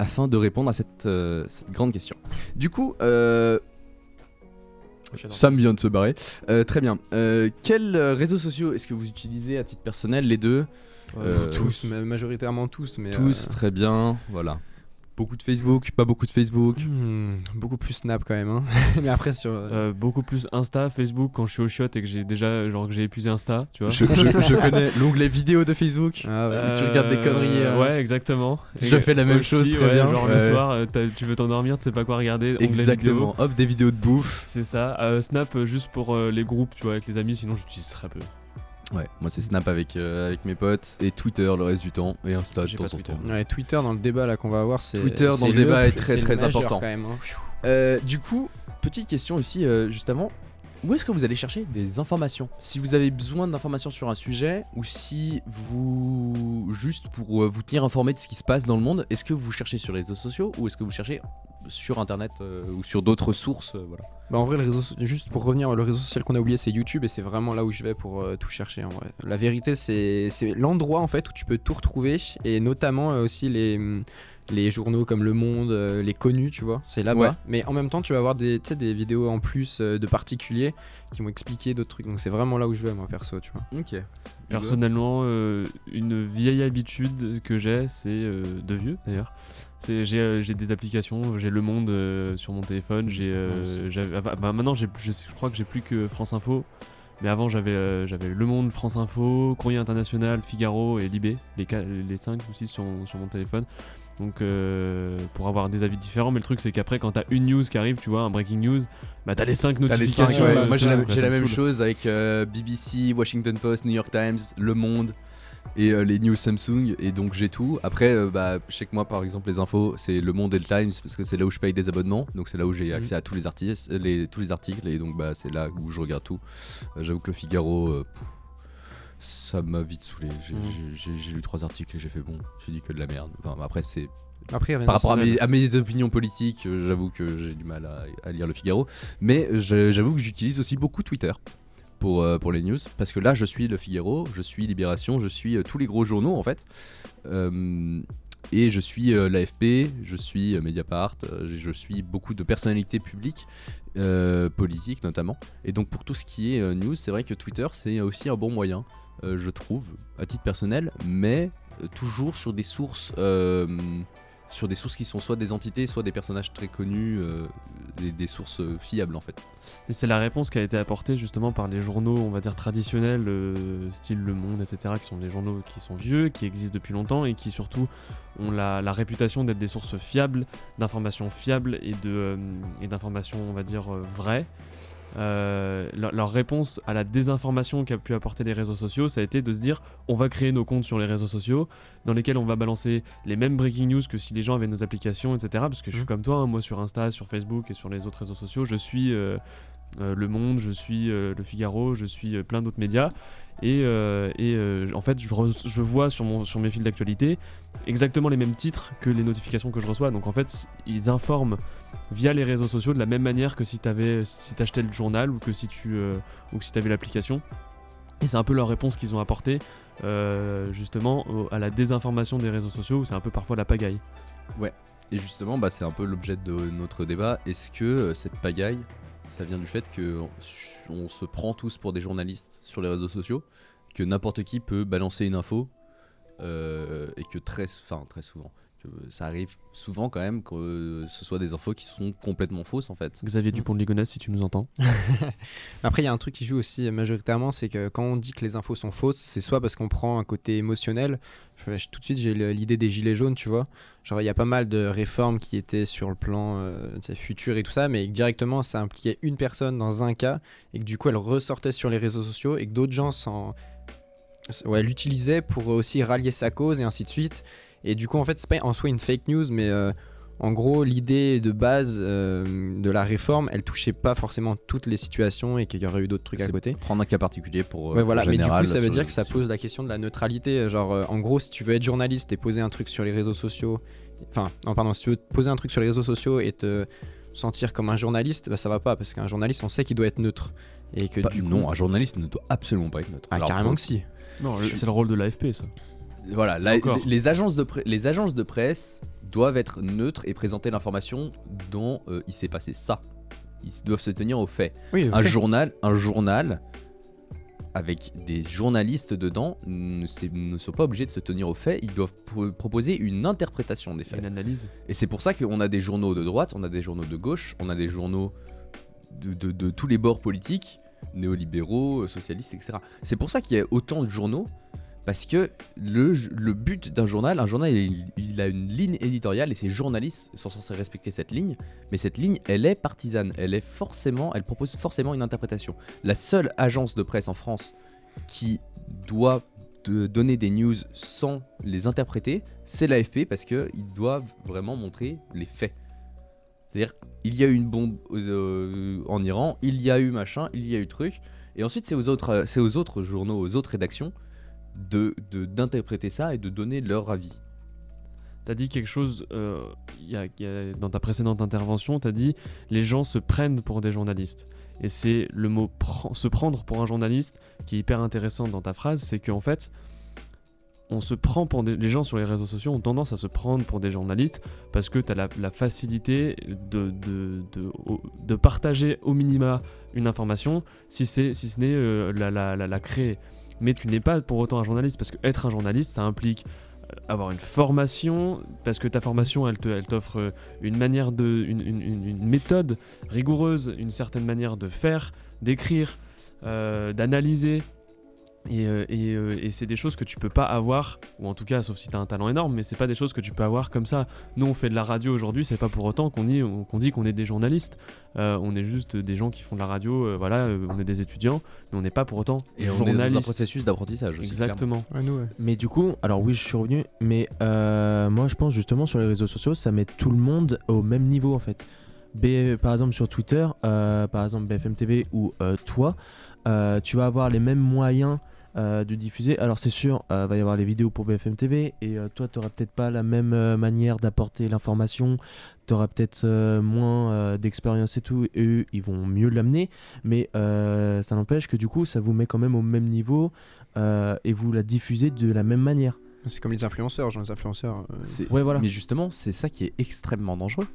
afin de répondre à cette, cette grande question. Du coup, Sam vient de se barrer. très bien. quels réseaux sociaux est-ce que vous utilisez à titre personnel, les deux? Tous, majoritairement tous. Mais tous, très bien, voilà. Beaucoup de Facebook, pas beaucoup de Facebook. Hmm, beaucoup plus Snap quand même. Hein. Mais après sur. Euh, euh, beaucoup plus Insta, Facebook quand je suis au shot et que j'ai déjà genre que j'ai épuisé Insta, tu vois. Je, connais l'onglet vidéo de Facebook. Ah ouais. tu regardes des conneries. Hein. Ouais, exactement. Je fais la même chose très bien. Genre le soir, euh, tu veux t'endormir, tu sais pas quoi regarder. Exactement. Hop, des vidéos de bouffe. C'est ça. Snap juste pour les groupes, tu vois, avec les amis. Sinon, j'utilise très peu. Ouais, moi c'est Snap avec, euh, avec mes potes et Twitter le reste du temps et Insta de temps en temps. Ouais, Twitter dans le débat là qu'on va avoir, c'est Twitter dans le débat est très très important. Quand même, hein. euh, du coup, petite question aussi euh, justement, où est-ce que vous allez chercher des informations? Si vous avez besoin d'informations sur un sujet ou si vous juste pour vous tenir informé de ce qui se passe dans le monde, est-ce que vous cherchez sur les réseaux sociaux ou est-ce que vous cherchez sur internet ou sur d'autres sources voilà. Bah en vrai, le réseau, juste pour revenir, le réseau social qu'on a oublié, c'est YouTube et c'est vraiment là où je vais pour euh, tout chercher en vrai. La vérité, c'est l'endroit en fait où tu peux tout retrouver et notamment euh, aussi les, les journaux comme Le Monde, euh, les connus, tu vois, c'est là-bas. Mais en même temps, tu vas avoir des, des vidéos en plus de particuliers qui vont expliquer d'autres trucs. Donc c'est vraiment là où je vais, moi perso, tu vois. Ok. Personnellement, une vieille habitude que j'ai, c'est de vieux d'ailleurs euh, j'ai des applications, j'ai Le Monde euh, sur mon téléphone, j'ai euh, ah, bah, bah, maintenant je, je, crois que j'ai plus que France Info, mais avant j'avais j'avais Le Monde, France Info, Courrier International, Figaro et Libé, les, les 5 ou 6 sur, sur mon téléphone. Donc pour avoir des avis différents, mais le truc c'est qu'après quand t'as une news qui arrive, tu vois, un breaking news, bah t'as les 5 notifications. Moi j'ai la, même chose avec BBC, Washington Post, New York Times, Le Monde et euh, les news Samsung et donc j'ai tout. Après, euh, bah, je sais que moi par exemple les infos c'est Le Monde et le Times parce que c'est là où je paye des abonnements, donc c'est là où j'ai accès à tous les artistes, les, tous les articles et donc bah c'est là où je regarde tout. Euh, j'avoue que le Figaro, ça m'a vite saoulé. J'ai mm. lu trois articles et j'ai fait bon, j'ai dit que de la merde. Enfin, après c'est après, par rapport à mes, opinions politiques, j'avoue que j'ai du mal à, à, lire le Figaro. Mais j'avoue que j'utilise aussi beaucoup Twitter pour, euh, pour les news. Parce que là, je suis Le Figaro, je suis Libération, je suis euh, tous les gros journaux en fait. Euh, et je suis l'AFP, je suis Mediapart, je suis beaucoup de personnalités publiques, politiques notamment. Et donc pour tout ce qui est news, c'est vrai que Twitter, c'est aussi un bon moyen, je trouve, à titre personnel, mais toujours sur des sources sur des sources qui sont soit des entités, soit des personnages très connus, euh, des, sources euh, fiables en fait. Et c'est la réponse qui a été apportée justement par les journaux, on va dire traditionnels, euh, style Le Monde, etc., qui sont des journaux qui sont vieux, qui existent depuis longtemps et qui surtout ont la, réputation d'être des sources fiables, d'informations fiables et d'informations, on va dire, vraies. Euh, leur, réponse à la désinformation qu'a pu apporter les réseaux sociaux, ça a été de se dire on va créer nos comptes sur les réseaux sociaux dans lesquels on va balancer les mêmes breaking news que si les gens avaient nos applications, etc. Parce que je suis mmh. comme toi, hein, moi sur Insta, sur Facebook et sur les autres réseaux sociaux, je suis euh, euh, Le Monde, je suis Le Figaro, je suis plein d'autres médias. Et, en fait, je, je, vois sur, mon, sur mes fils d'actualité exactement les mêmes titres que les notifications que je reçois. Donc en fait, ils informent via les réseaux sociaux de la même manière que si tu avais si achetais le journal ou que si tu euh, ou que si avais l'application. Et c'est un peu leur réponse qu'ils ont apporté euh, justement à la désinformation des réseaux sociaux où c'est un peu parfois la pagaille. Ouais. Et justement, bah, c'est un peu l'objet de notre débat. Est-ce que euh, cette pagaille, ça vient du fait que on se prend tous pour des journalistes sur les réseaux sociaux, que n'importe qui peut balancer une info euh, et que très, enfin très souvent, ça arrive souvent quand même que ce soit des infos qui sont complètement fausses en fait. Xavier Dupont de Ligonnès, si tu nous entends. Après, il y a un truc qui joue aussi majoritairement, c'est que quand on dit que les infos sont fausses, c'est soit parce qu'on prend un côté émotionnel. Je- je- tout de suite, j'ai l'idée des gilets jaunes, tu vois. Genre, il y a pas mal de réformes qui étaient sur le plan euh, futur et tout ça, mais directement, ça impliquait une personne dans un cas et que du coup, elle ressortait sur les réseaux sociaux et que d'autres gens s'en ouais, l'utilisaient pour aussi rallier sa cause et ainsi de suite. Et du coup, en fait, c'est pas en soi une fake news, mais euh, en gros, l'idée de base euh, de la réforme, elle touchait pas forcément toutes les situations et qu'il y aurait eu d'autres trucs à côté. Prendre un cas particulier pour. euh, Ouais, voilà, pour mais du général, coup, ça veut dire que ça pose la question de la neutralité. Genre, euh, en gros, si tu veux être journaliste et poser un truc sur les réseaux sociaux, enfin, non, pardon, si tu veux poser un truc sur les réseaux sociaux et te sentir comme un journaliste, bah, ça va pas parce qu'un journaliste, on sait qu'il doit être neutre. Et que Pas- du coup- non, un journaliste ne doit absolument pas être neutre. Ah, Alors, carrément pour- que si. Non, c'est le rôle de l'AFP, ça. Voilà, la- les, agences de pre- les agences de presse doivent être neutres et présenter l'information dont euh, il s'est passé ça. Ils doivent se tenir aux faits. Oui, un faits. journal, un journal avec des journalistes dedans ne, ne sont pas obligés de se tenir aux faits. Ils doivent pro- proposer une interprétation des faits. Une analyse. Et c'est pour ça qu'on a des journaux de droite, on a des journaux de gauche, on a des journaux de, de- de tous les bords politiques, néolibéraux, socialistes, etc. C'est pour ça qu'il y a autant de journaux, parce que le, but d'un journal, un journal, il, a une ligne éditoriale et ses journalistes sont censés respecter cette ligne, mais cette ligne, elle est partisane, elle est forcément, elle propose forcément une interprétation. La seule agence de presse en France qui doit donner des news sans les interpréter, c'est l'AFP parce qu'ils doivent vraiment montrer les faits. C'est-à-dire, il y a eu une bombe euh, en Iran, il y a eu machin, il y a eu truc, et ensuite c'est aux euh, aux autres journaux, aux autres rédactions de de- d'interpréter ça et de donner leur avis. T'as dit quelque chose euh, dans ta précédente intervention, t'as dit les gens se prennent pour des journalistes. Et c'est le mot se prendre pour un journaliste qui est hyper intéressant dans ta phrase, c'est qu'en fait, on se prend pour les gens sur les réseaux sociaux ont tendance à se prendre pour des journalistes parce que tu as la, facilité de, de, de, de partager au minima une information si, si ce n'est euh, la, la, la créer. Mais tu n'es pas pour autant un journaliste parce que être un journaliste, ça implique euh, avoir une formation, parce que ta formation, elle, t'offre euh, une manière de, une méthode rigoureuse, une certaine manière de faire, d'écrire, euh, d'analyser. Et, euh, et, euh, et c'est des choses que tu peux pas avoir, ou en tout cas, sauf si tu as un talent énorme, mais c'est pas des choses que tu peux avoir comme ça. Nous, on fait de la radio aujourd'hui, c'est pas pour autant qu'on dit qu'on dit qu'on est des journalistes. Euh, on est juste des gens qui font de la radio, euh, voilà, euh, on est des étudiants, mais on n'est pas pour autant Et on est journalistes. dans un processus d'apprentissage aussi, Exactement. Mais du coup, alors oui, je suis revenu, mais euh, moi je pense justement sur les réseaux sociaux, ça met tout le monde au même niveau en fait. B, par exemple sur Twitter, euh, par exemple BFM TV ou euh, toi, euh, tu vas avoir les mêmes moyens euh, de diffuser. Alors c'est sûr, euh, va y avoir les vidéos pour BFM TV et euh, toi tu n'auras peut-être pas la même euh, manière d'apporter l'information, tu auras peut-être euh, moins euh, d'expérience et tout, et eux ils vont mieux l'amener, mais euh, ça n'empêche que du coup ça vous met quand même au même niveau euh, et vous la diffusez de la même manière. C'est comme les influenceurs, genre les influenceurs. euh, C'est- Ouais, voilà. Mais justement, c'est ça qui est extrêmement dangereux.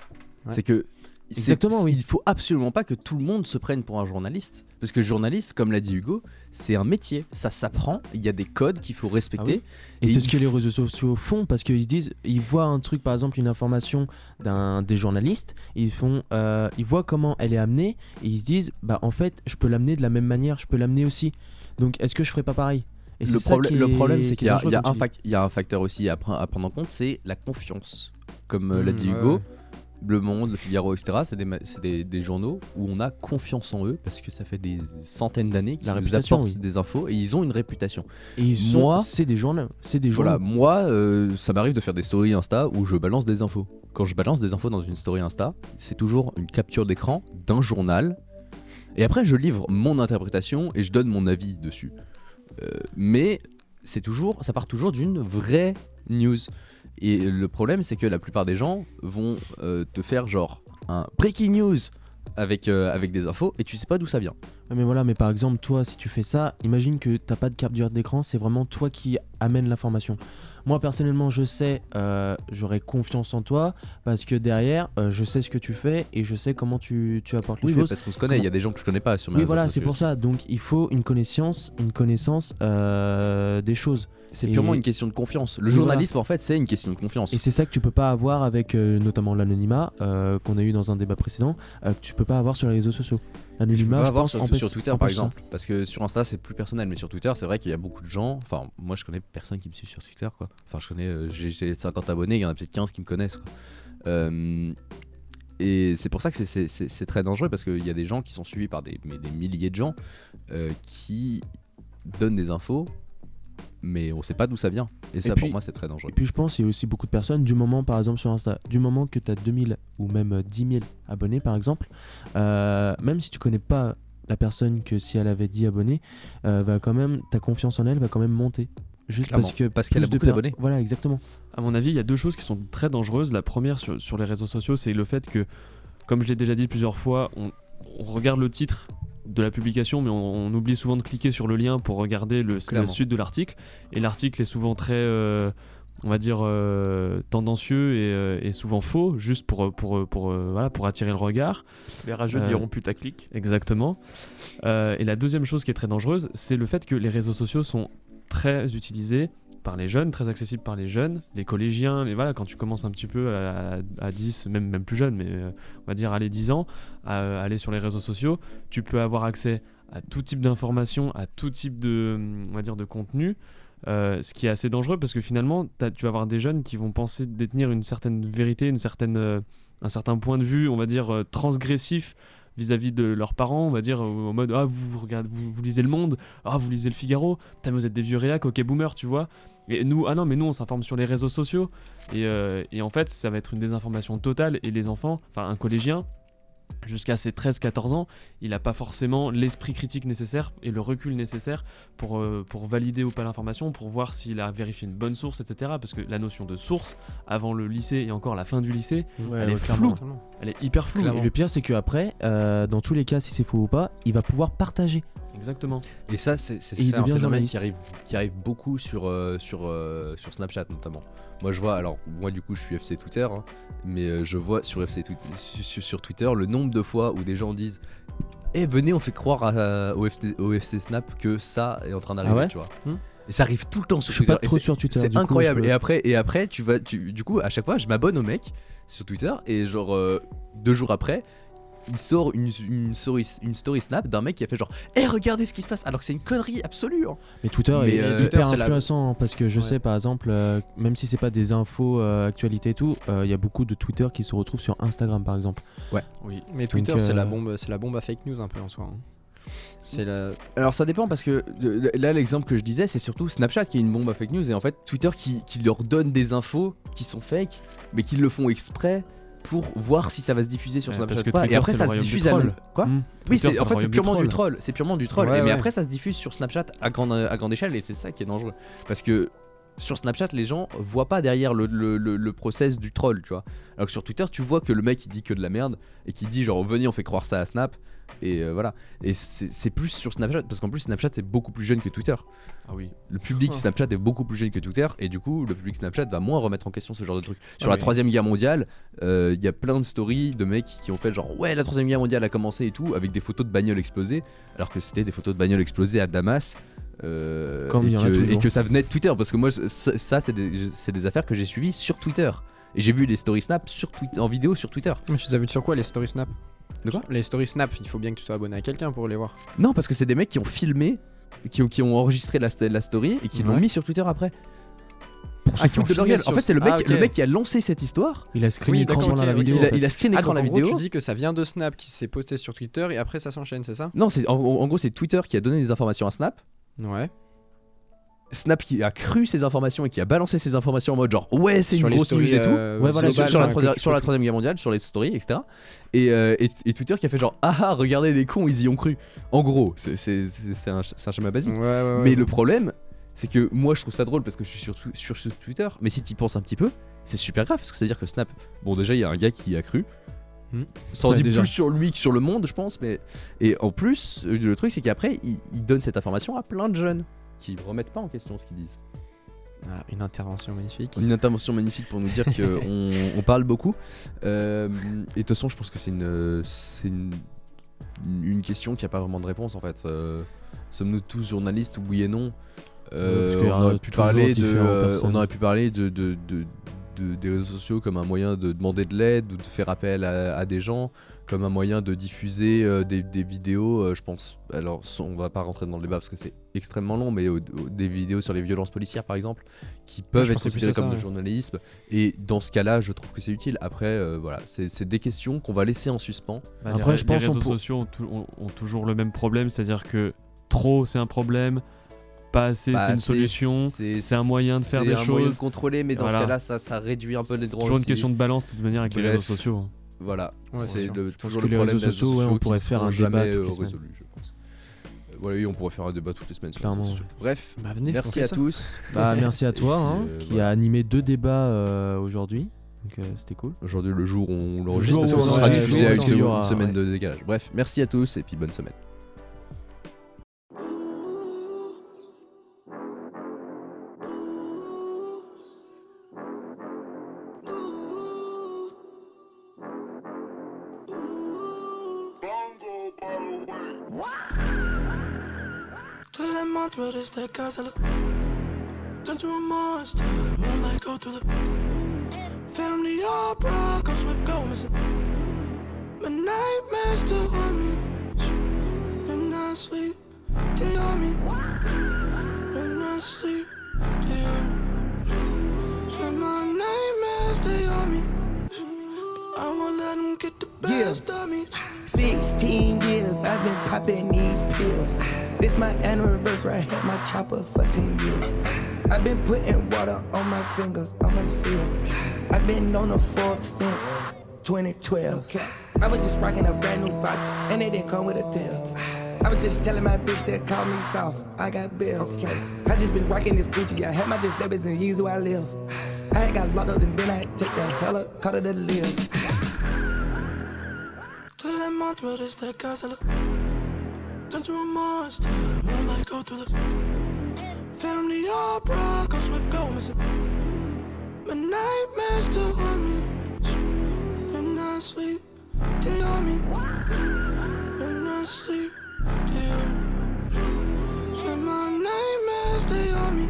Ouais. C'est que. Exactement, oui. Il faut absolument pas que tout le monde se prenne pour un journaliste. Parce que journaliste, comme l'a dit Hugo, c'est un métier. Ça s'apprend. Il y a des codes qu'il faut respecter. Ah Et, c'est ce que les réseaux sociaux font parce qu'ils se disent, ils voient un truc, par exemple, une information d'un des journalistes, ils font, euh, ils voient comment elle est amenée et ils se disent, bah en fait, je peux l'amener de la même manière, je peux l'amener aussi. Donc est-ce que je ferais pas pareil? Et le, problème- le est- problème, c'est qui est qu'il y, a- dangereux, il y a comme un tu dis. fac- il y a un facteur aussi à, pre- à prendre en compte, c'est la confiance. Comme euh, l'a Mmh, dit Hugo, ouais. Le Monde, Le Figaro, etc., c'est des, des, des journaux où on a confiance en eux parce que ça fait des centaines d'années qu'ils nous apportent oui. des infos et ils ont une réputation. Et ils Moi, c'est des journaux, c'est des voilà, moi, euh, ça m'arrive de faire des stories Insta où je balance des infos. Quand je balance des infos dans une story Insta, c'est toujours une capture d'écran d'un journal. Et après, je livre mon interprétation et je donne mon avis dessus. Euh, mais c'est toujours, ça part toujours d'une vraie news. Et le problème, c'est que la plupart des gens vont euh, te faire genre un breaking news avec, euh, avec des infos et tu sais pas d'où ça vient. Mais voilà, mais par exemple, toi, si tu fais ça, imagine que t'as pas de capture d'écran, c'est vraiment toi qui amène l'information. Moi, personnellement, je sais, euh, j'aurai confiance en toi parce que derrière, euh, je sais ce que tu fais et je sais comment tu, tu apportes les Oui, choses. parce qu'on se connaît, il y a des gens que je connais pas sur mes Oui, voilà, c'est pour ça. Donc, il faut une connaissance, une connaissance euh, des choses. C'est Et- purement une question de confiance. Le voilà. journalisme, en fait, c'est une question de confiance. Et c'est ça que tu peux pas avoir avec notamment l'anonymat qu'on a eu dans un débat précédent, que tu peux pas avoir sur les réseaux sociaux. L'anonymat, je pense, sur, empêche- sur Twitter par ça. exemple parce que sur Insta c'est plus personnel mais sur Twitter c'est vrai qu'il y a beaucoup de gens enfin moi je connais personne qui me suit sur Twitter quoi enfin je connais euh, j'ai j'ai 50 abonnés il y en a peut-être 15 qui me connaissent quoi. Euh, et c'est pour ça que c'est très dangereux parce qu'il y a des gens qui sont suivis par des, mais des milliers de gens euh, qui donnent des infos mais on sait pas d'où ça vient et ça puis- pour moi c'est très dangereux Et puis je pense qu'il y a aussi beaucoup de personnes, du moment par exemple sur Insta, du moment que tu as 2000 ou même euh, 10 000 abonnés par exemple, euh, même si tu connais pas la personne que si elle avait 10 abonnés, euh, va quand même, ta confiance en elle va quand même monter. Juste Clairement, parce que parce qu'elle a plus de beaucoup d'abonnés. Voilà, exactement. À mon avis, il y a deux choses qui sont très dangereuses. La première sur, sur les réseaux sociaux, c'est le fait que, comme je l'ai déjà dit plusieurs fois, on, on regarde le titre de la publication, mais on, on oublie souvent de cliquer sur le lien pour regarder le, la Clairement. suite de l'article. Et l'article est souvent très, euh, on va dire, euh, tendancieux et, euh, et souvent faux, juste pour, pour, pour, voilà, pour attirer le regard. Les rageux diront putaclic. Exactement. Et la deuxième chose qui est très dangereuse, c'est le fait que les réseaux sociaux sont très utilisés par les jeunes, très accessibles par les jeunes, les collégiens, les, voilà, quand tu commences un petit peu à, à 10, même, même plus jeune, mais euh, on va dire les 10 ans, à, aller sur les réseaux sociaux, tu peux avoir accès à tout type d'informations, à tout type de, on va dire, de contenu. euh, ce qui est assez dangereux parce que finalement, tu vas avoir des jeunes qui vont penser détenir une certaine vérité, une certaine, euh, un certain point de vue, on va dire, transgressif vis-à-vis de leurs parents, on va dire en mode ah vous regardez vous, lisez le Monde, ah vous lisez le Figaro, vous êtes des vieux réacs, ok boomer tu vois. Et nous ah non mais nous on s'informe sur les réseaux sociaux et, euh, et en fait ça va être une désinformation totale et les enfants, enfin un collégien jusqu'à ses 13-14 ans, il n'a pas forcément l'esprit critique nécessaire et le recul nécessaire pour, euh, pour valider ou pas l'information, pour voir s'il a vérifié une bonne source, etc. Parce que la notion de source, avant le lycée et encore la fin du lycée, Ouais, elle est floue. clairement. Elle est hyper floue. Et le pire, c'est qu'après, euh, dans tous les cas, si c'est faux ou pas, il va pouvoir partager. Exactement. Et ça, c'est un phénomène journaliste. qui arrive, qui arrive beaucoup sur, euh, sur, euh, sur Snapchat notamment. Moi, je vois, alors, moi, du coup, je suis FC Twitter, hein, mais euh, je vois sur FC Twi- sur, sur- Twitter le nombre de fois où des gens disent Eh, venez, on fait croire à- au, FT au FC Snap que ça est en train d'arriver, Ah ouais tu vois. Hmm. Et ça arrive tout le temps sur Je suis Twitter. pas trop c'est- sur Twitter, C'est coup, incroyable. je- Et après, et après, tu vas, tu, du coup, à chaque fois, je m'abonne au mec sur Twitter et genre euh, deux jours après, il sort une, une story, une story snap d'un mec qui a fait genre, eh regardez ce qui se passe, alors que c'est une connerie absolue. hein. Mais Twitter Mais, est, euh, est la- influençant hein, parce que je Ouais. sais par exemple, euh, même si c'est pas des infos euh, actualités et tout, euh, il y a beaucoup de Twitter qui se retrouvent sur Instagram par exemple. Ouais. Oui, mais Twitter Donc, c'est euh, la bombe, c'est la bombe à fake news un peu en soi. hein. C'est la. Alors ça dépend parce que euh, là l'exemple que je disais c'est surtout Snapchat qui est une bombe à fake news et en fait Twitter qui, qui leur donne des infos qui sont fake mais qui le font exprès pour voir si ça va se diffuser sur Ouais, Snapchat parce que ou pas. Twitter, et après ça se diffuse à quoi Hmm. Oui Twitter, en fait c'est purement du troll. troll, c'est purement du troll Ouais, Et mais ouais. après ça se diffuse sur Snapchat à grande à grande échelle et c'est ça qui est dangereux parce que sur Snapchat, les gens voient pas derrière le, le, le- le process du troll, tu vois. Alors que sur Twitter, tu vois que le mec il dit que de la merde et qui dit genre venez on fait croire ça à Snap et euh, voilà. Et c'est plus sur Snapchat parce qu'en plus Snapchat c'est beaucoup plus jeune que Twitter. Ah oui. Le public Oh. Snapchat est beaucoup plus jeune que Twitter et du coup le public Snapchat va moins remettre en question ce genre de truc. Sur Ah la oui. troisième guerre mondiale, euh, il y a plein de stories de mecs qui ont fait genre ouais la troisième guerre mondiale a commencé et tout avec des photos de bagnoles explosées alors que c'était des photos de bagnoles explosées à Damas. Euh, Comme et, il y en a que, et toujours. que ça venait de Twitter parce que moi ça, ça, c'est des, affaires que j'ai suivies sur Twitter et j'ai vu les story snap sur Twitter en vidéo sur Twitter. Mais tu les as vu sur quoi les story snap? De quoi? Les story snap, il faut bien que tu sois abonné à quelqu'un pour les voir. Non parce que c'est des mecs qui ont filmé, qui ont, qui ont enregistré la, st- la story et qui l'ont mis sur Twitter après. Pour Ah, qui foutre ont de leur gueule. En fait c'est le mec, Ah, le mec qui a lancé cette histoire. Il a screen écran d'accord, pendant la vidéo. Il a, il a screen Ah, écran donc la en vidéo. gros, tu dis que ça vient de Snap qui s'est posté sur Twitter et après ça s'enchaîne, c'est ça? Non, c'est en, en gros c'est Twitter qui a donné des informations à Snap. Ouais. Snap qui a cru ces informations et qui a balancé ces informations en mode genre ouais c'est une grosse news et tout. euh, ouais voilà sur, la, troisième- guerre mondiale, sur les stories etc. Et, euh, et, et Twitter qui a fait genre ah ah regardez les cons ils y ont cru. En gros c'est c'est- c'est- c'est un, c'est un schéma basique. Ouais, ouais, ouais. Mais le problème c'est que moi je trouve ça drôle parce que je suis sur, sur Twitter mais si tu penses un petit peu c'est super grave parce que c'est à dire que Snap bon déjà il y a un gars qui y a cru Ça en Ouais, dit déjà. plus sur lui que sur le monde, je pense. Mais et en plus, euh, le truc c'est qu'après, il, il donne cette information à plein de jeunes qui remettent pas en question ce qu'ils disent. Ah, une intervention magnifique. Une intervention magnifique pour nous dire qu'on on parle beaucoup. Euh, et de toute façon, je pense que c'est une, c'est une, une question qui a pas vraiment de réponse en fait. Euh, Sommes-nous tous journalistes Oui et non? Euh, on, aura aurait pu parler de, on aurait pu parler de, de- de- de- des réseaux sociaux comme un moyen de demander de l'aide ou de faire appel à, à des gens, comme un moyen de diffuser euh, des, des vidéos. euh, je pense, alors on va pas rentrer dans le débat parce que c'est extrêmement long, mais au- au- des vidéos sur les violences policières par exemple, qui peuvent être considérées ça, comme de ouais. journalisme. Et dans ce cas-là, je trouve que c'est utile. Après, euh, voilà, c'est des questions qu'on va laisser en suspens. Bah, Après, les, je les pense on réseaux sociaux ont, tou- ont- ont toujours le même problème, c'est-à-dire que trop c'est un problème, pas assez Bah, c'est une solution, c'est un moyen de faire c'est des un moyen de choses. contrôler, mais dans ce cas-là, ça, ça réduit un peu les C'est droits. toujours une question de balance de toute manière avec les réseaux sociaux. hein. Voilà, Ouais, c'est c'est toujours le les problème réseaux des sociaux, ouais, on pourrait seront faire un débat euh, résolus, je pense. Euh, voilà, oui, on pourrait faire un débat toutes les semaines. sur les Clairement. réseaux sociaux. Bref, Bah, venez, on merci à ça. tous. Bah, merci à toi hein, euh, qui voilà. a animé deux débats euh, aujourd'hui. Donc euh, c'était cool. Aujourd'hui, le jour où on l'enregistre, parce que ce sera diffusé y une semaine ouais. de décalage. Bref, merci à tous et puis bonne semaine. Les montres restaient cassées Turn to a monster, moonlight go through the Phantom the opera, go sweat, go missing. My nightmares still on me. When I sleep, they on me. When I sleep, they on me. Yeah, my nightmares, they on me. I won't let them get the best of me 16 years I've been popping these pills. This my anniversary, I had my chopper for 10 years. I've been putting water on my fingers, on my seal. I've been on the Forbes since 2012. I was just rocking a brand new Fox, and it didn't come with a tail. I was just telling my bitch that call me soft. I got bills. I just been rocking this Gucci. I had my Giuseppe's and years where I live. I had got locked up and then I take the helicopter to live. Tous les montres restaient cassées Turn to a monster, moonlight go through the Phantom the opera, go sweat, go missing My nightmares still on me. When I sleep, they on me. When I sleep, they on me. Yeah, my nightmares, they on me.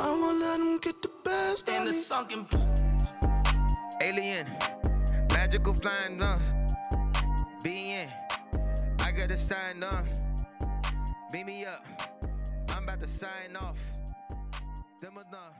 I won't let them get the best In of the sunken alien, magical flying uh, being. I gotta sign up. Beat me up. I'm about to sign off. Them are done.